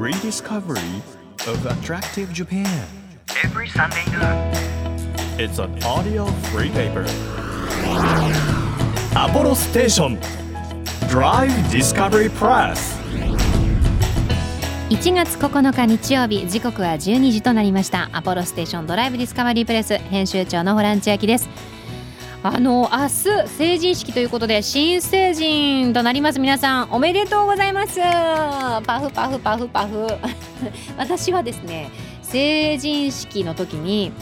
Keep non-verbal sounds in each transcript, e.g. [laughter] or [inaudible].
rediscovery of attractive Japan. every Sunday noon. It's an audio free paper. Apollo Station Drive Discovery Press. 1月9日日曜日時刻は12時となりましたアポロステーションドライブディスカバリープレス編集長のホラン千秋ですあの明日成人式ということで新成人となります皆さんおめでとうございます。パフパフパフパフ。[laughs] 私はですね成人式の時に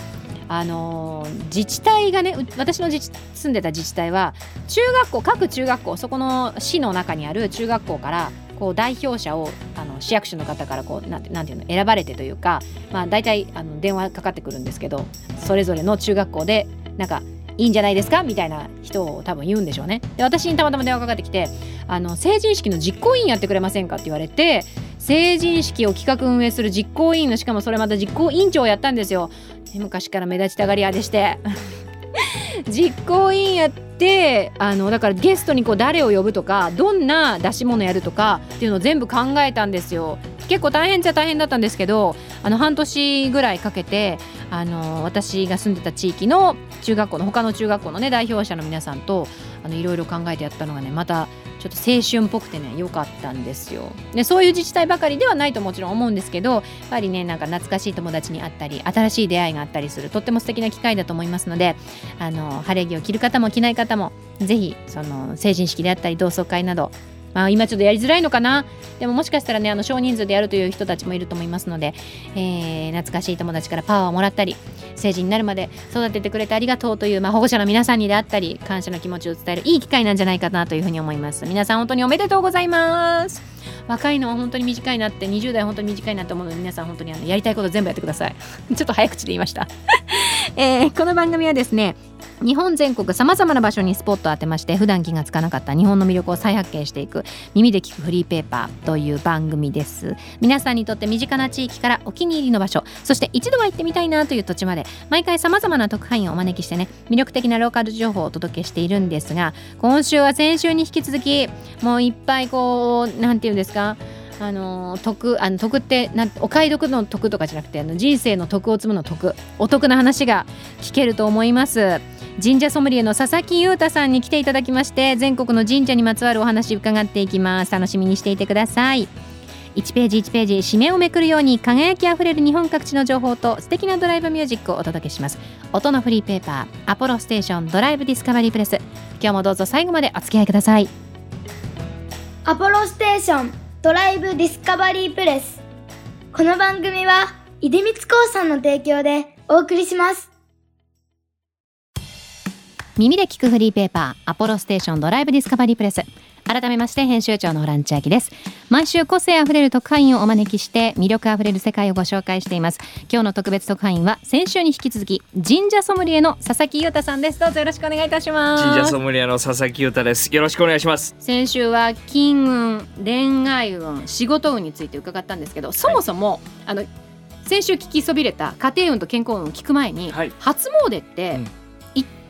あの自治体がね私の住んでた自治体は中学校各中学校そこの市の中にある中学校からこう代表者をあの市役所の方からこうなんていうの選ばれてというか、まあ、大体あの電話かかってくるんですけどそれぞれの中学校でなんかいいんじゃないですか？みたいな人を多分言うんでしょうね。で私にたまたま電話かかってきてあの成人式の実行委員やってくれませんかって言われて成人式を企画運営する実行委員のしかもそれまた実行委員長をやったんですよ。昔から目立ちたがり屋でして [laughs] 実行委員やってあのだからゲストにこう誰を呼ぶとかどんな出し物やるとかっていうのを全部考えたんですよ。結構大変っちゃ大変だったんですけどあの半年ぐらいかけてあの私が住んでた地域の中学校の他の中学校のね代表者の皆さんとあのいろいろ考えてやったのがねまたちょっと青春っぽくてね良かったんですよ。でそういう自治体ばかりではないともちろん思うんですけどやっぱりねなんか懐かしい友達に会ったり新しい出会いがあったりするとっても素敵な機会だと思いますのであの晴れ着を着る方も着ない方もぜひその成人式であったり同窓会などあ、今ちょっとやりづらいのかな？でももしかしたらねあの少人数でやるという人たちもいると思いますので、えー懐かしい友達からパワーをもらったり成人になるまで育ててくれてありがとうという、まあ、保護者の皆さんにであったり感謝の気持ちを伝えるいい機会なんじゃないかなというふうに思います。皆さん本当におめでとうございます。若いのは本当に短いなって20代本当に短いなと思うので皆さん本当にあのやりたいこと全部やってください。ちょっと早口で言いました、えーこの番組はですね日本全国さまざまな場所にスポットを当てまして普段気がつかなかった日本の魅力を再発見していく耳で聞くフリーペーパーという番組です。皆さんにとって身近な地域からお気に入りの場所そして一度は行ってみたいなという土地まで毎回さまざまな特派員をお招きしてね魅力的なローカル情報をお届けしているんですが今週は先週に引き続きもういっぱいこうなんていうんですかあの得あの得ってなお買い得の得とかじゃなくてあの人生の得を積むの得。お得な話が聞けると思います。神社ソムリエの佐々木裕太さんに来ていただきまして全国の神社にまつわるお話伺っていきます。楽しみにしていてください。1ページ1ページ紙面をめくるように輝きあふれる日本各地の情報と素敵なドライブミュージックをお届けします。音のフリーペーパーアポロステーションドライブディスカバリープレス。今日もどうぞ最後までお付き合いください。アポロステーション。ドライブディスカバリープレス。この番組は出光興産の提供でお送りします。耳で聞くフリーペーパーアポロステーションドライブディスカバリープレス。改めまして編集長のホラン千秋です。毎週個性あふれる特派員をお招きして魅力あふれる世界をご紹介しています。今日の特別特派員は先週に引き続き神社ソムリエの佐々木裕太さんです。どうぞよろしくお願いいたします。神社ソムリエの佐々木裕太です。よろしくお願いします。先週は金運恋愛運仕事運について伺ったんですけどそもそも、あの先週聞きそびれた家庭運と健康運を聞く前に、はい。初詣ってうん。行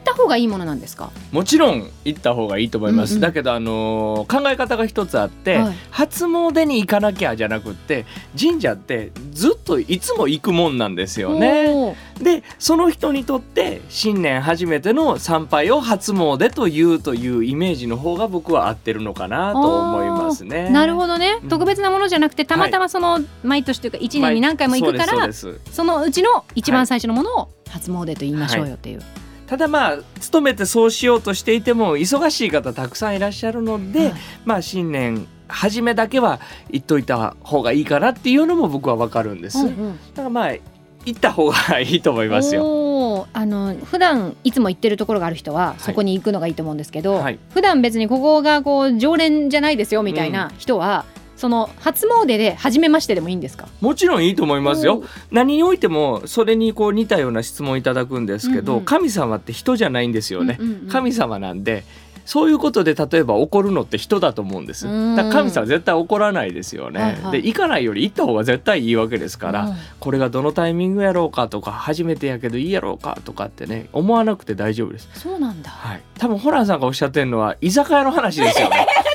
った方がいいものなんですか、もちろん行った方がいいと思います。うんうんだけどあのー考え方が一つあって、はい。初詣に行かなきゃじゃなくって神社ってずっといつも行くもんなんですよね。でその人にとって新年初めての参拝を初詣というというイメージの方が僕は合ってるのかなと思いますね。なるほどね、うん。特別なものじゃなくてたまたまその毎年というか1年に何回も行くから、そうですそそのうちの一番最初のものを初詣と言いましょうよっていう、ただまあ勤めてそうしようとしていても忙しい方たくさんいらっしゃるので、はいまあ新年初めだけは行っといた方がいいかなっていうのも僕はわかるんです、だうんうん。からまあ行った方がいいと思いますよ。あの普段いつも行ってるところがある人はそこに行くのがいいと思うんですけど、はい。普段別にここがこう常連じゃないですよみたいな人は、その初詣で初めましてでもいいんですか？もちろんいいと思いますよ。何においてもそれにこう似たような質問いただくんですけど、うんうん。神様って人じゃないんですよね、うんうんうん。神様なんでそういうことで例えば怒るのって人だと思うんです。うん。だ神様絶対怒らないですよね、はいはい。で行かないより行った方が絶対いいわけですから、うん。これがどのタイミングやろうかとか初めてやけどいいやろうかとかってね思わなくて大丈夫です。そうなんだ。はい。多分ホランさんがおっしゃってるのは居酒屋の話ですよね [laughs]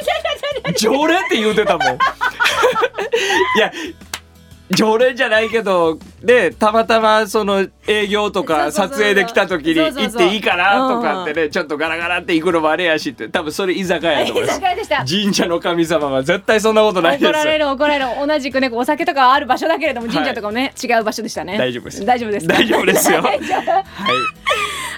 常連って言うてたもん。[laughs] いや常連じゃないけどでたまたまその営業とか撮影で来た時に行っていいかなとかってねちょっとガラガラって行くのもあれやしって。多分それ居酒屋やと思います [laughs] 神社の神様は絶対そんなことないです。怒られる怒られる。同じくねお酒とかある場所だけれども神社とかもね、違う場所でしたね。大丈夫です大丈夫です。か大丈夫ですよ。[laughs] はい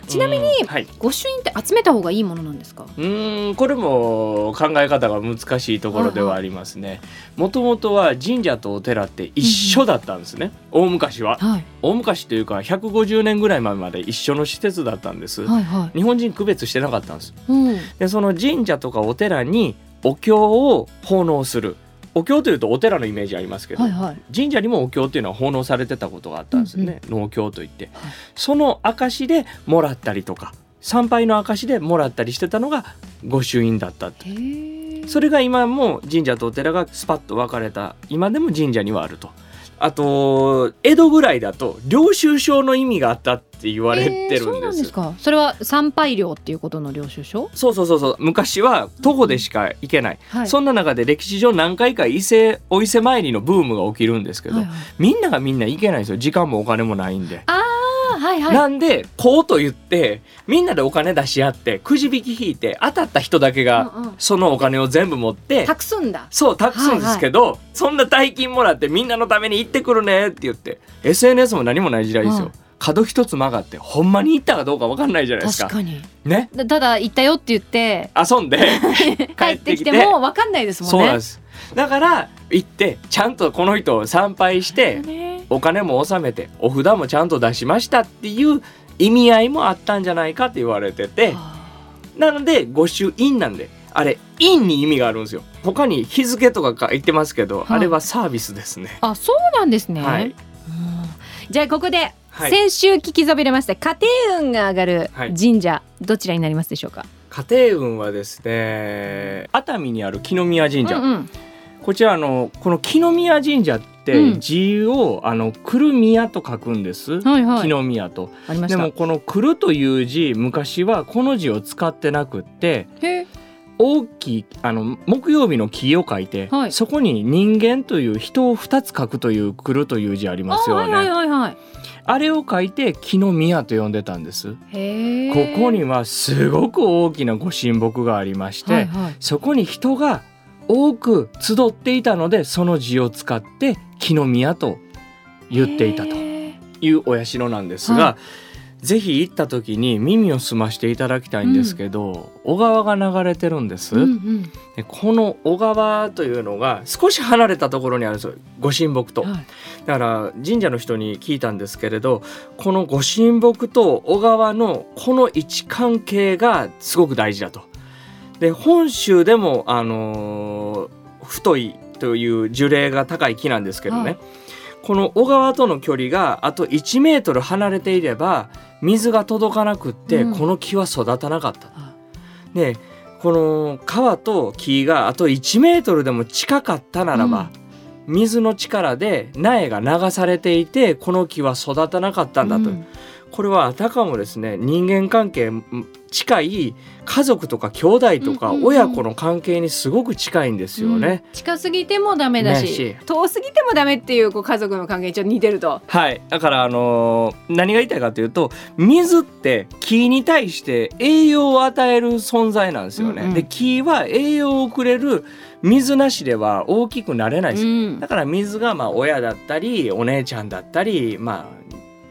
ちなみにうんはい御朱印って集めた方がいいものなんですか？うーんこれも考え方が難しいところではありますね。もともとは神社とお寺って一緒だったんですね、大昔は。はい大昔というか150年ぐらい前まで一緒の施設だったんです。はいはい日本人区別してなかったんです。うんでその神社とかお寺にお経を奉納する。お経というとお寺のイメージありますけど、はいはい。神社にもお経っていうのは奉納されてたことがあったんですよね、納経といって、はい。その証でもらったりとか参拝の証でもらったりしてたのが御朱印だったそれが今も神社とお寺がスパッと分かれた今でも神社にはあるとあと江戸ぐらいだと領収書の意味があったって言われてるんです,、えーそうなんですか。それは参拝料っていうことの領収書？そうそうそうそう。昔は徒歩でしか行けない、はいそん。な中で歴史上何回か伊勢お伊勢参りのブームが起きるんですけど、はい。はいみんながみんな行けないんですよ時間もお金もないんで。あーはいはい。なんでこうと言ってみんなでお金出し合ってくじ引き引いて当たった人だけがそのお金を全部持って託すんだ。そう託すんですけど、そんな大金もらってみんなのために行ってくるねって言って SNS も何もない時代ですよ、うん。角一つ曲がってほんまに行ったかどうか分かんないじゃないですか。確かに。ね？だただ行ったよって言って遊んで [laughs] 帰ってきても分かんないですもんね。そうなんですだから行ってちゃんとこの人を参拝してね。お金も納めてお札もちゃんと出しましたっていう意味合いもあったんじゃないかって言われてて。なので御朱印なんであれ印に意味があるんですよ。他に日付とか書いてますけど、はい。あれはサービスですね。あそうなんですね、はい。うん。じゃあここで、はい。先週聞きそびれました家庭運が上がるはい。神社、どちらになりますでしょうか？家庭運はですね熱海にある木宮神社、うんうんこちらあのこの木宮神社っうん。て字を、あの来る宮と書くんです、はいはい。木宮と。でありました。もこの来るという字昔はこの字を使ってなくってへ大きいあの木曜日の木を書いて、はい。そこに人間という人を2つ書くという来るという字ありますよね、あはいはいはいはい。あれを書いて木の宮と呼んでたんです。へこえこにはすごく大きなご神木がありまして、はいはい。そこに人が多く集っていたのでその字を使って木の宮と言っていたというお社なんですが、はぜひ行った時に耳を澄ましていただきたいんですけど、小川が流れてるんです、うんうん。でこの小川というのが少し離れたところにあるんですよご神木と、はい。だから神社の人に聞いたんですけれどこのご神木と小川のこの位置関係がすごく大事だと。で本州でも、あのー太いという樹齢が高い木なんですけどね、はい。この小川との距離があと1メートル離れていれば水が届かなくって、うん。この木は育たなかった。はでこの川と木があと1メートルでも近かったならば、水の力で苗が流されていてこの木は育たなかったんだと、うん。これはあたかもですね人間関係ん近い家族とか兄弟とか親子の関係にすごく近いんですよね。うん。近すぎてもダメだし遠すぎてもダメっていうこう家族の関係にちょっと似てると。はい。だからあのー何が言いたいかというと水って木に対して栄養を与える存在なんですよね。うんうん。で木は栄養をくれる水なしでは大きくなれないです。うん。だから水がまあ親だったりお姉ちゃんだったりまあ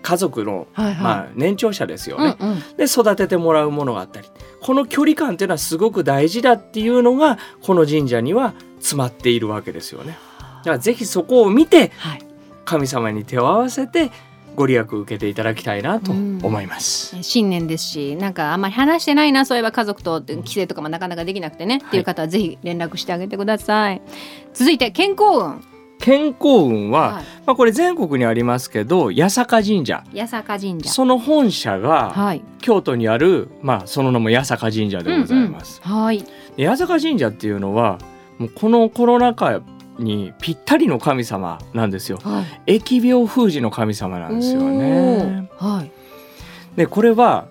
家族のはいはい。まあ年長者ですよね。うんうん。で育ててもらうものがあったり。この距離感っていうのはすごく大事だっていうのがこの神社には詰まっているわけですよね。だからぜひそこを見てはい。神様に手を合わせてご利益受けていただきたいなと思います。新年ですしなんかあんまり話してないなそういえば家族と帰省とかもなかなかできなくてね、っていう方はぜひ連絡してあげてください。続いて健康運健康運は、はい。まあこれ全国にありますけど八坂神社。八坂神社。その本社がはい。京都にある、まあ、その名も八坂神社でございます。うんうん。はい。で八坂神社っていうのはもうこのコロナ禍にぴったりの神様なんですよ。はい。疫病封じの神様なんですよね。はい。でこれは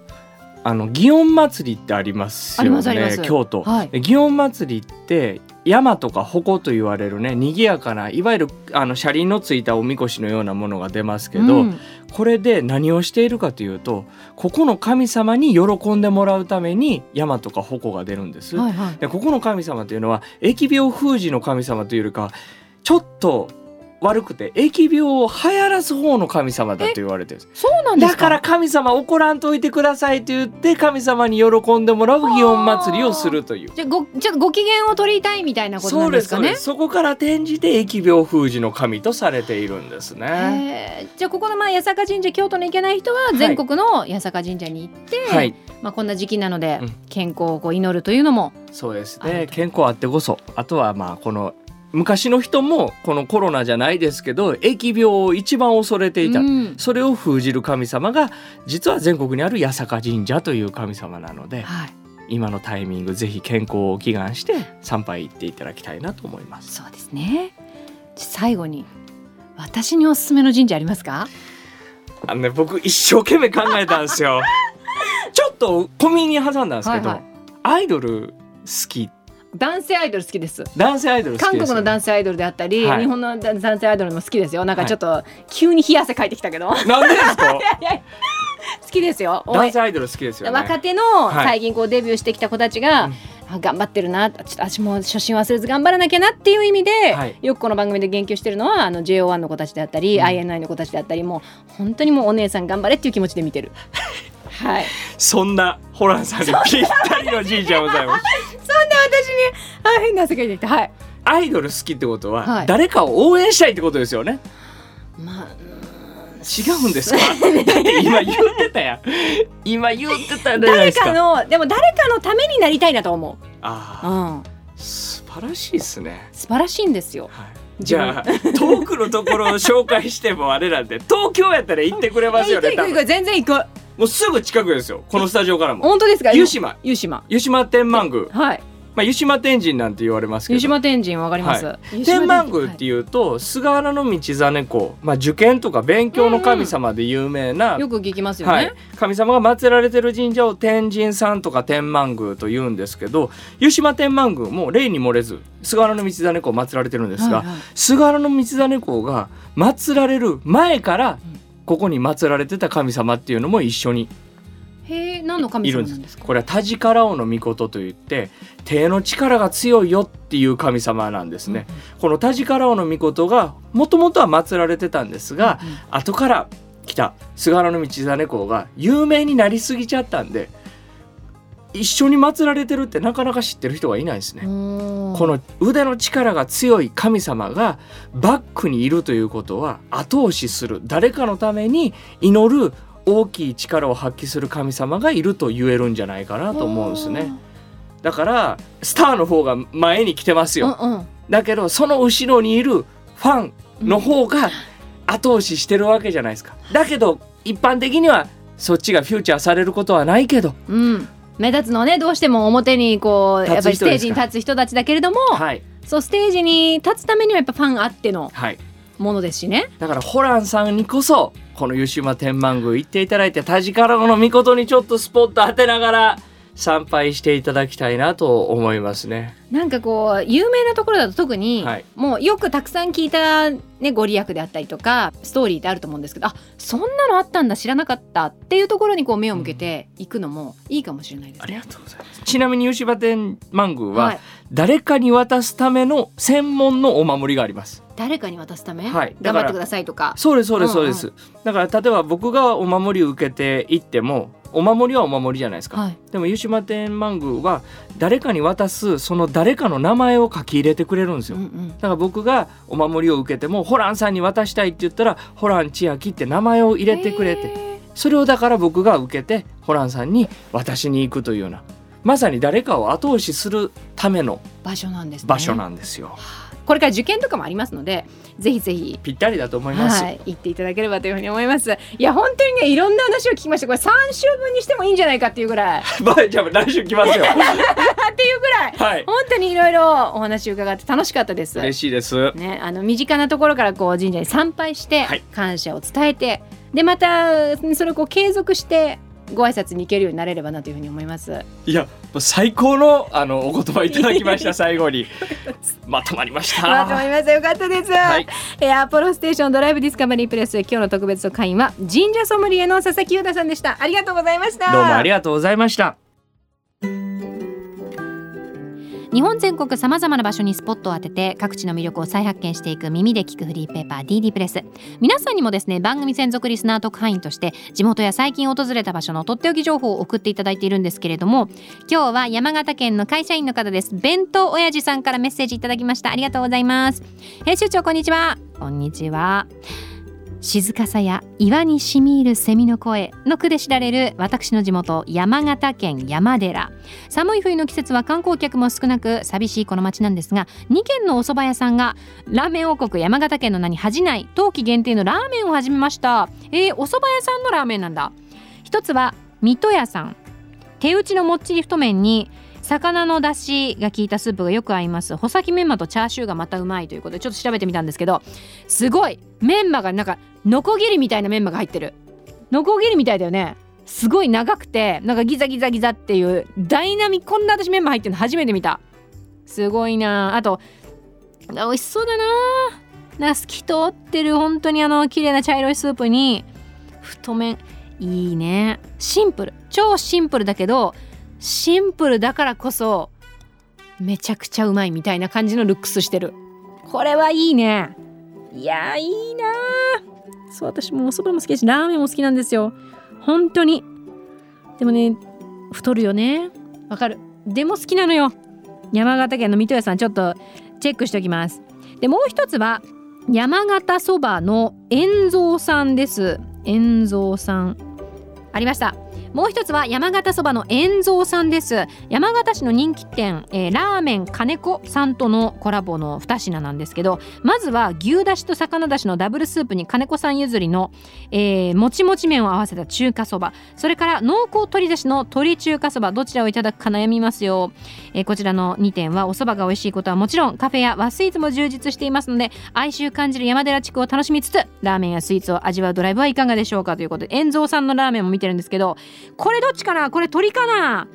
あの祇園祭りってありますよね京都。はい。で祇園祭りって山とか鉾と言われるね賑やかないわゆるあの車輪のついたおみこしのようなものが出ますけど、うんこれで何をしているかというとここの神様に喜んでもらうために山とか鉾が出るんです。はいはいでここの神様というのは疫病封じの神様というよりかちょっと悪くて疫病を流行らす方の神様だと言われてるそうなんですか？だから神様怒らんといてくださいと言って神様に喜んでもらう祇園祭りをするという。じゃあごちょっとご機嫌を取りたいみたいなことなんでですすかね？そうですそこから転じて疫病封じの神とされているんですね。じゃあここのまあ八坂神社京都に行けない人はい。全国の八坂神社に行って、はい、まあこんな時期なのでうん。健康をこう祈るというのも、そうですね。健康あってこそあとはまあこの昔の人もこのコロナじゃないですけど疫病を一番恐れていた、うん。それを封じる神様が実は全国にある八坂神社という神様なのではい、今のタイミングぜひ健康を祈願して参拝行っていただきたいなと思います。そうですね。最後に私におすすめの神社ありますか？あのね僕一生懸命考えたんですよ。[laughs] ちょっと小耳に挟んだんですけど、はいはい。アイドル好き男性アイドル好きです。男性アイドル韓国の男性アイドルであったり、はい。日本の男性アイドルも好きですよ。なんかちょっと急に冷や汗かいてきたけど。好なんでですか？[laughs] きですよ。男性アイドル好きですよね。若手のはい。最近こうデビューしてきた子たちが、うん。あ頑張ってるな。ちょっと私も初心忘れず頑張らなきゃなっていう意味で、はい。よくこの番組で言及してるのはあの JO1 の子たちであったり、うん。INI の子たちであったりもう本当にもうお姉さん頑張れっていう気持ちで見てる。[laughs] はい、そんなホランさんにぴったりの神社ございます。そんな私にあ変な汗かいてきたはいアイドル好きってことは、はい誰かを応援したいってことですよね。まあ違うんですか？今言ってたやん。今言ってたじゃないで誰。かのでも誰かのためになりたいなと思う、ああ、うん、素晴らしいですね。素晴らしいんですよはい。じゃあ遠くのところを紹介してもあれなんで [laughs] 東京やったら行ってくれますよね行く行く全然行く。もうすぐ近くですよこのスタジオからも。本当ですか？湯島。湯島。湯島天満宮。はいまあ湯島天神なんて言われますけど。湯島天神わかります、は湯島天満宮っていいうと菅原道真公、まあ、受験とか勉強の神様で有名な、よく聞きますよね、はい、神様が祀られてる神社を天神さんとか天満宮と言うんですけど湯島天満宮も例に漏れず菅原道真公祀られてるんですが、はいはい。菅原道真公が祀られる前からここに祀られてた神様っていうのも一緒にへえ何の神いるんです様なんです。かこれは田力王の御事といって手の力が強いよっていう神様なんですね、この田力王の御事がもともとは祀られてたんですが、うんうん。後から来た菅原道真公が有名になりすぎちゃったんで一緒に祀られてるってなかなか知ってる人がいないですね。ここの腕の力が強い神様がバックにいるということは後押しする。誰かのために祈る大きい力を発揮する神様がいると言えるんじゃないかなと思うんですね。だからスターの方が前に来てますよ。うんうんだけどその後ろにいるファンの方が後押ししてるわけじゃないですか。だけど一般的にはそっちがフューチャーされることはないけど、うん目立つのはねどうしても表にこうやっぱりステージに立つ人たちだけれども、はいそうステージに立つためにはやっぱファンあってのはい。ものですしね。だからホランさんにこそこの湯島天満宮行っていただいて田力の御事にちょっとスポット当てながら参拝していただきたいなと思いますね。なんかこう有名なところだと特に、はいもうよくたくさん聞いた、ね、ご利益であったりとかストーリーってあると思うんですけどあそんなのあったんだ知らなかったっていうところにこう目を向けていくのもいいかもしれないですね。ありがとうございます。ちなみに湯島天満宮は、はい誰かに渡すための専門のお守りがあります。誰かに渡すため、はい頑張ってくださいとか。そうですそうですそうでうんす。だから例えば僕がお守りを受けて行ってもお守りはお守りじゃないですか。はい、でも湯島天満宮は誰かに渡すその誰かの名前を書き入れてくれるんですよ。うんうんだから僕がお守りを受けてもホランさんに渡したいって言ったらホラン千秋って名前を入れてくれてへそれをだから僕が受けてホランさんに渡しに行くというようなまさに誰かを後押しするためのー場所なんですね。場所なんですよ。これから受験とかもありますのでぜひぜひぴったりだと思います。はい、行っていただければというふうに思います。いや本当にねいろんな話を聞きました。これ3週分にしてもいいんじゃないかっていうぐらいっ [laughs] まあじゃあ来週来ますよ。[laughs] ていうぐらいはい。本当にいろいろお話を伺って楽しかったです。嬉しいです。ね、あの身近なところからこう神社に参拝してはい感謝を伝えて、でまたそれをこう継続してご挨拶に行けるようになれればなというふうに思います。いや最高のあのお言葉いただきました [laughs] 最後に。まとまりました。まとまりました。よかったです、はい。えーアポロステーションドライブディスカバリープレス今日の特別会員は神社ソムリエの佐々木優太さんでした。ありがとうございました。どうもありがとうございました日本全国さまざまな場所にスポットを当てて各地の魅力を再発見していく耳で聞くフリーペーパー DD プレス。皆さんにもですね番組専属リスナー特派員として地元や最近訪れた場所のとっておき情報を送っていただいているんですけれども今日は山形県の会社員の方です。弁当親父さんからメッセージいただきました。ありがとうございます。編集長こんにちは。こんにちは。静かさや岩にしみ入る蝉の声の句で知られる私の地元山形県山寺。寒い冬の季節は観光客も少なく寂しいこの町なんですが2軒のお蕎麦屋さんがラーメン王国山形県の名に恥じない冬季限定のラーメンを始めました。えー、お蕎麦屋さんのラーメンなんだ。一つは水戸屋さん。手打ちのもっちり太麺に魚の出汁が効いたスープがよく合います。穂先メンマとチャーシューがまたうまいということでちょっと調べてみたんですけどすごい。メンマがなんかノコギリみたいなメンマが入ってる。ノコギリみたいだよね。すごい長くてなんかギザギザギザっていうダイナミックこんな私メンマ入ってるの初めて見た。すごいな。あと美味しそうだな。な透き通ってる。本当にあの綺麗な茶色いスープに太麺。いいね。シンプル。超シンプルだけどシンプルだからこそめちゃくちゃうまいみたいな感じのルックスしてる。これはいいね。いやいいなー。そう私もお蕎麦も好きだしラーメンも好きなんですよ。本当に。でもね太るよね。わかる。でも好きなのよ。山形県の水戸屋さんちょっとチェックしておきます。でもう一つは山形そばの円蔵さんです。円蔵さん。ありました。もう一つは山形そばの円蔵さんです。山形市の人気店、えーラーメン金子さんとのコラボの2品なんですけどまずは牛だしと魚だしのダブルスープに金子さん譲りの、えーもちもち麺を合わせた中華そば。それから濃厚鶏だしの鶏中華そば。どちらをいただくか悩みますよ、えーこちらの2点はお蕎麦が美味しいことはもちろんカフェや和スイーツも充実していますので哀愁感じる山寺地区を楽しみつつラーメンやスイーツを味わうドライブはいかがでしょうかということで円蔵さんのラーメンも見てるんですけどこれどっちかな？これ鶏かな？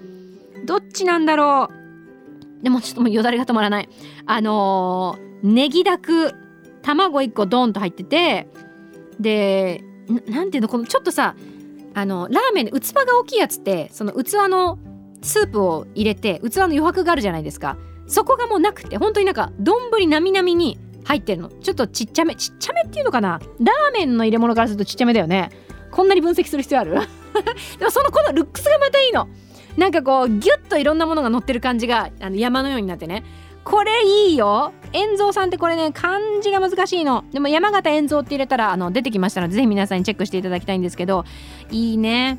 どっちなんだろう？でもちょっともうよだれが止まらない。あのーネギだく卵1個ドンと入っててでななんていうの？このちょっとさあのラーメン器が大きいやつってその器のスープを入れて器の余白があるじゃないですか。そこがもうなくて本当になんか丼なみなみに入ってるの。ちょっとちっちゃめちっちゃめっていうのかな？ラーメンの入れ物からするとちっちゃめだよね。こんなに分析する必要ある？[laughs] でもそのこのルックスがまたいいの。なんかこうギュッといろんなものが乗ってる感じがあの山のようになってね。これいいよ。円蔵さんってこれね漢字が難しいの。でも山形円蔵って入れたらあの出てきましたのでぜひ皆さんにチェックしていただきたいんですけど。いいね。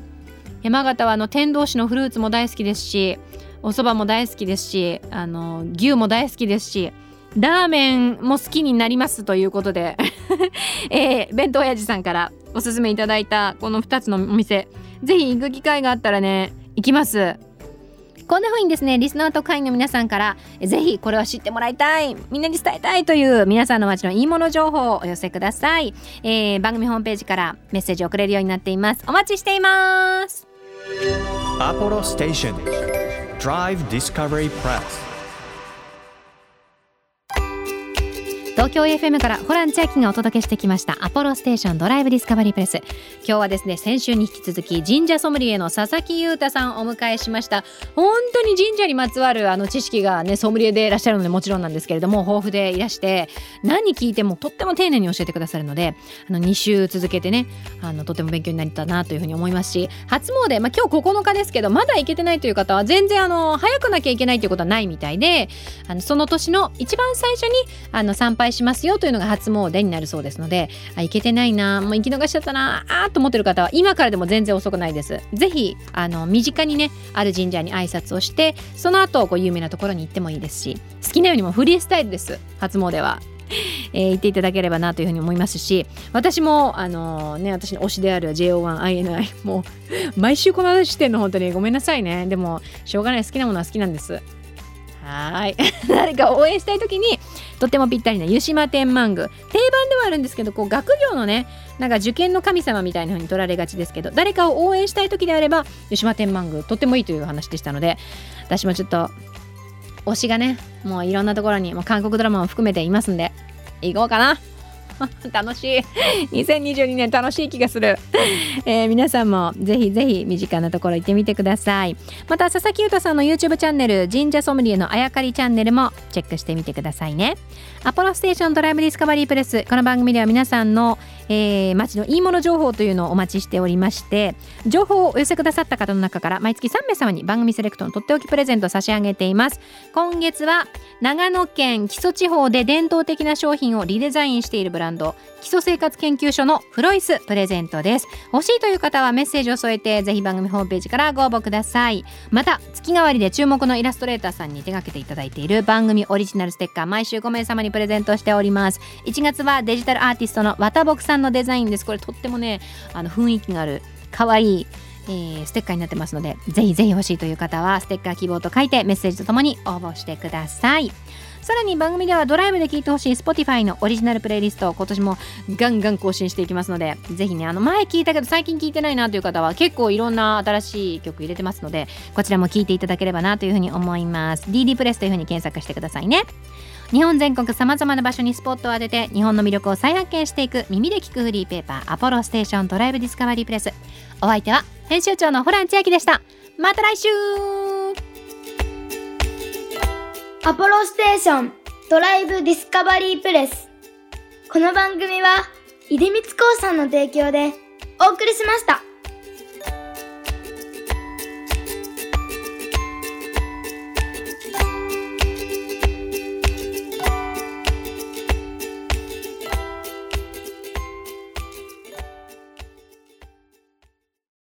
山形はあの天童市のフルーツも大好きですしお蕎麦も大好きですしあの牛も大好きですしラーメンも好きになりますということで、[laughs] えー弁当親父さんからおすすめいただいたこの2つのお店。ぜひ行く機会があったらね行きます。こんな風にですねリスナーと会員の皆さんからぜひこれは知ってもらいたいみんなに伝えたいという皆さんの街のいいもの情報をお寄せください、えー番組ホームページからメッセージを送れるようになっています。お待ちしています。Apollo Station Drive Discovery Press 東京 FM からホラン千秋がお届けしてきましたアポロステーションドライブディスカバリープレス。今日はですね先週に引き続き神社ソムリエの佐々木優太さんをお迎えしました。本当に神社にまつわるあの知識がねソムリエでいらっしゃるのでもちろんなんですけれども豊富でいらして何聞いてもとっても丁寧に教えてくださるのであの2週続けてねあのとても勉強になったなというふうに思いますし初詣、まあ、今日9日ですけどまだ行けてないという方は全然あの早くなきゃいけないということはないみたいであのその年の一番最初にあの参拝しますよというのが初詣になるそうですのであ行けてないなもう行き逃しちゃったなあと思ってる方は今からでも全然遅くないです。ぜひあの身近にねある神社に挨拶をしてその後こう有名なところに行ってもいいですし好きなようにもフリースタイルです初詣は。[laughs] えー、行っていただければなというふうに思いますし私もあのね私の推しである JO1INI [laughs] もう毎週この話してんの本当にごめんなさいね。でもしょうがない。好きなものは好きなんです。はい。[laughs] 誰か応援したい時にとってもぴったりな湯島天満宮。定番ではあるんですけどこう学業のねなんか受験の神様みたいな風に取られがちですけど誰かを応援したい時であれば湯島天満宮とってもいいという話でしたので私もちょっと推しがねもういろんなところにもう韓国ドラマも含めていますんで行こうかな。[laughs] 楽しい。2022年楽しい気がする、えー、皆さんもぜひぜひ身近なところ行ってみてください。また佐々木優太さんの YouTube チャンネル神社ソムリエのあやかりチャンネルもチェックしてみてくださいね。アポロステーションドライブディスカバリープレス。この番組では皆さんの、えー、街のいいもの情報というのをお待ちしておりまして情報をお寄せくださった方の中から毎月3名様に番組セレクトのとっておきプレゼントを差し上げています。今月は長野県木曽地方で伝統的な商品をリデザインしているブランド基礎生活研究所のフロイスプレゼントです。欲しいという方はメッセージを添えてぜひ番組ホームページからご応募ください。また月替わりで注目のイラストレーターさんに手掛けていただいている番組オリジナルステッカー毎週5名様にプレゼントしております。1月はデジタルアーティストの綿木さんのデザインです。これとってもねあの雰囲気がある可愛いえー、ステッカーになってますのでぜひぜひ欲しいという方はステッカー希望と書いてメッセージとともに応募してください。さらに番組ではドライブで聴いてほしい Spotify のオリジナルプレイリスト今年もガンガン更新していきますのでぜひねあの前聞いたけど最近聞いてないなという方は結構いろんな新しい曲入れてますのでこちらも聴いていただければなというふうに思います。DD プレスというふうに検索してくださいね。日本全国さまざまな場所にスポットを当てて日本の魅力を再発見していく耳で聞くフリーペーパーアポロステーションドライブディスカバリープレス。お相手は編集長のホラン千秋でした。また来週アポロステーションドライブディスカバリープレスこの番組は出光興産の提供でお送りしました。